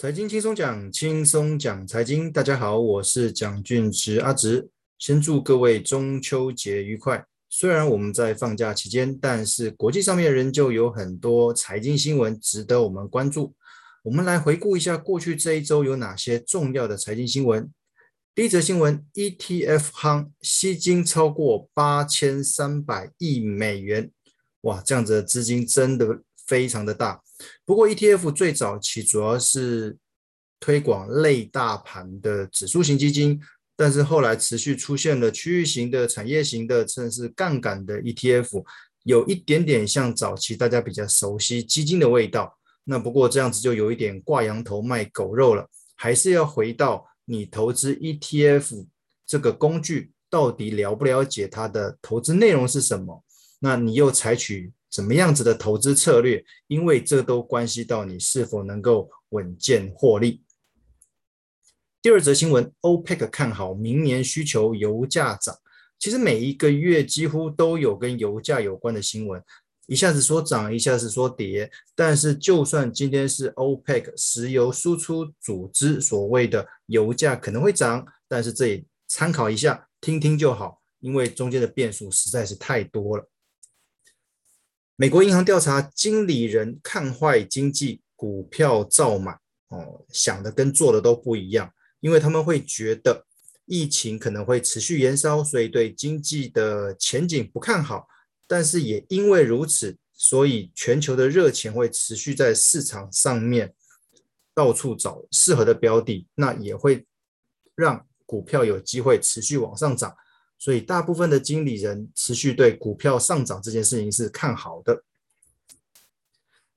财经轻松讲，轻松讲财经。大家好，我是蒋俊植阿植。先祝各位中秋节愉快。虽然我们在放假期间，但是国际上面仍旧有很多财经新闻值得我们关注。我们来回顾一下过去这一周有哪些重要的财经新闻。第一则新闻：ETF 夯吸金超过八千三百亿美元。哇，这样子的资金真的非常的大。不过 ETF 最早期主要是推广类大盘的指数型基金，但是后来持续出现了区域型的、产业型的，甚至是杠杆的 ETF，有一点点像早期大家比较熟悉基金的味道。那不过这样子就有一点挂羊头卖狗肉了，还是要回到你投资 ETF 这个工具到底了不了解它的投资内容是什么？那你又采取怎么样子的投资策略？因为这都关系到你是否能够稳健获利。第二则新闻，OPEC 看好明年需求油价涨。其实每一个月几乎都有跟油价有关的新闻，一下子说涨，一下子说跌。但是就算今天是 OPEC 石油输出组织所谓的油价可能会涨，但是这里参考一下，听听就好，因为中间的变数实在是太多了。美国银行调查，经理人看坏经济，股票照买。哦，想的跟做的都不一样，因为他们会觉得疫情可能会持续延烧，所以对经济的前景不看好。但是也因为如此，所以全球的热钱会持续在市场上面到处找适合的标的，那也会让股票有机会持续往上涨。所以，大部分的经理人持续对股票上涨这件事情是看好的。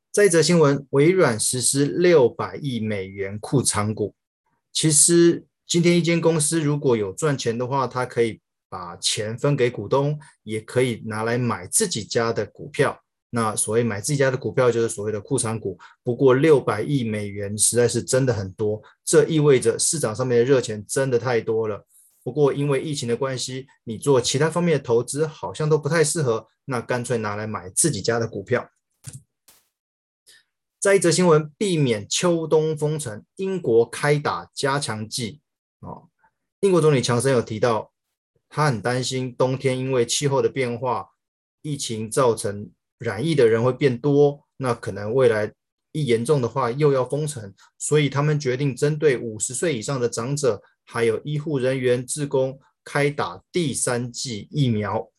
再一则新闻，微软实施六百亿美元库藏股。其实，今天一间公司如果有赚钱的话，它可以把钱分给股东，也可以拿来买自己家的股票。那所谓买自己家的股票，就是所谓的库藏股。不过，六百亿美元实在是真的很多，这意味着市场上面的热钱真的太多了。不过，因为疫情的关系，你做其他方面的投资好像都不太适合，那干脆拿来买自己家的股票。再一则新闻，避免秋冬封城，英国开打加强剂。哦，英国总理强生有提到，他很担心冬天因为气候的变化，疫情造成染疫的人会变多，那可能未来一严重的话又要封城，所以他们决定针对五十岁以上的长者。还有医护人员、职工开打第三剂疫苗。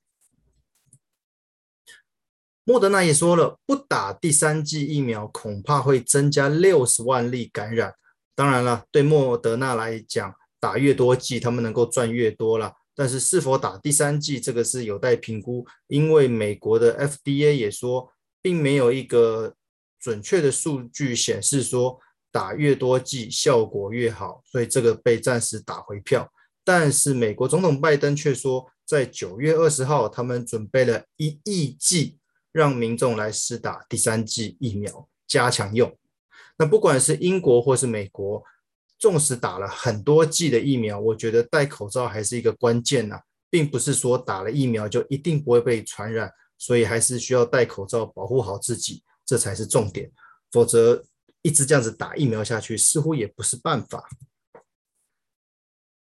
莫德纳也说了，不打第三剂疫苗，恐怕会增加六十万例感染。当然了，对莫德纳来讲，打越多剂，他们能够赚越多了。但是，是否打第三剂，这个是有待评估。因为美国的 FDA 也说，并没有一个准确的数据显示说。打越多剂效果越好，所以这个被暂时打回票。但是美国总统拜登却说，在九月二十号，他们准备了一亿剂，让民众来施打第三剂疫苗，加强用。那不管是英国或是美国，纵使打了很多剂的疫苗，我觉得戴口罩还是一个关键呐，并不是说打了疫苗就一定不会被传染，所以还是需要戴口罩保护好自己，这才是重点，否则。一直这样子打疫苗下去，似乎也不是办法。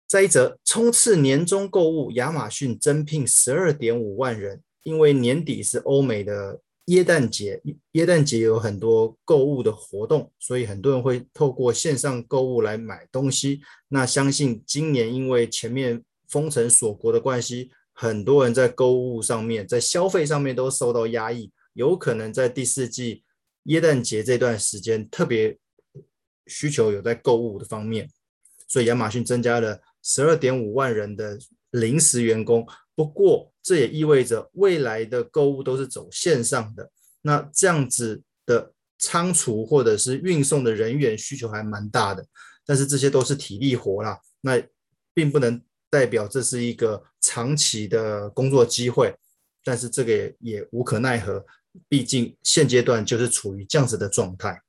再一则，冲刺年终购物，亚马逊增聘十二点五万人。因为年底是欧美的耶诞节，耶诞节有很多购物的活动，所以很多人会透过线上购物来买东西。那相信今年因为前面封城锁国的关系，很多人在购物上面，在消费上面都受到压抑，有可能在第四季。耶诞节这段时间特别需求有在购物的方面，所以亚马逊增加了十二点五万人的临时员工。不过这也意味着未来的购物都是走线上的，那这样子的仓储或者是运送的人员需求还蛮大的。但是这些都是体力活啦，那并不能代表这是一个长期的工作机会。但是这个也也无可奈何。毕竟现阶段就是处于这样子的状态。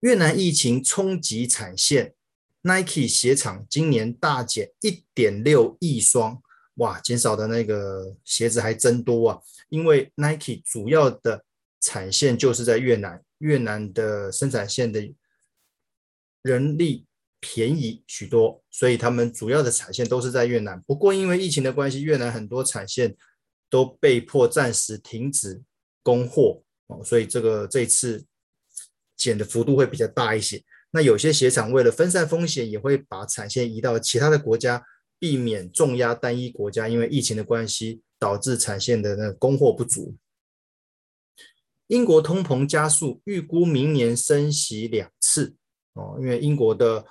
越南疫情冲击产线，Nike 鞋厂今年大减一点六亿双，哇，减少的那个鞋子还真多啊！因为 Nike 主要的产线就是在越南，越南的生产线的人力便宜许多，所以他们主要的产线都是在越南。不过因为疫情的关系，越南很多产线都被迫暂时停止供货哦，所以这个这次减的幅度会比较大一些。那有些鞋厂为了分散风险，也会把产线移到其他的国家，避免重压单一国家。因为疫情的关系，导致产线的那个供货不足。英国通膨加速，预估明年升息两次哦。因为英国的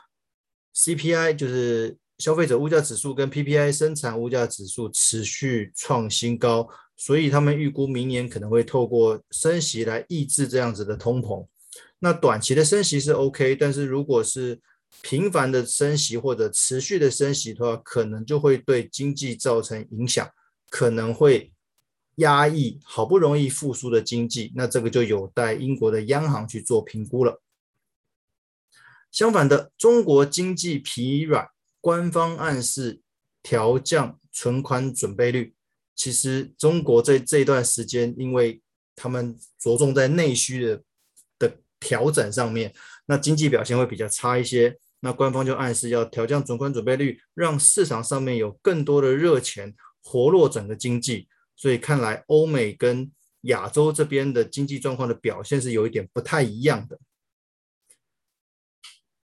CPI 就是消费者物价指数跟 PPI 生产物价指数持续创新高，所以他们预估明年可能会透过升息来抑制这样子的通膨。那短期的升息是 OK，但是如果是频繁的升息或者持续的升息的话，可能就会对经济造成影响，可能会压抑好不容易复苏的经济。那这个就有待英国的央行去做评估了。相反的，中国经济疲软，官方暗示调降存款准备率。其实中国这这一段时间，因为他们着重在内需的的。调整上面，那经济表现会比较差一些。那官方就暗示要调降存款准备率，让市场上面有更多的热钱活络整个经济。所以看来欧美跟亚洲这边的经济状况的表现是有一点不太一样的。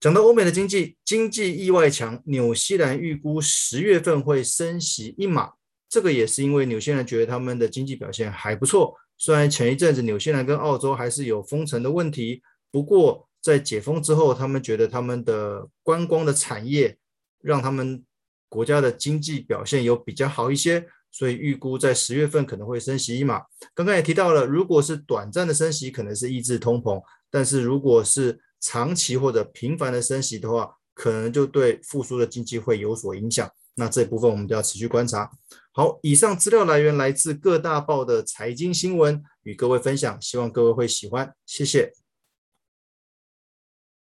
讲到欧美的经济，经济意外强，纽西兰预估十月份会升息一码。这个也是因为纽西兰觉得他们的经济表现还不错。虽然前一阵子纽西兰跟澳洲还是有封城的问题，不过在解封之后，他们觉得他们的观光的产业让他们国家的经济表现有比较好一些，所以预估在十月份可能会升息一码。刚刚也提到了，如果是短暂的升息，可能是抑制通膨；但是如果是长期或者频繁的升息的话，可能就对复苏的经济会有所影响。那这部分我们都要持续观察。好，以上资料来源来自各大报的财经新闻，与各位分享，希望各位会喜欢，谢谢。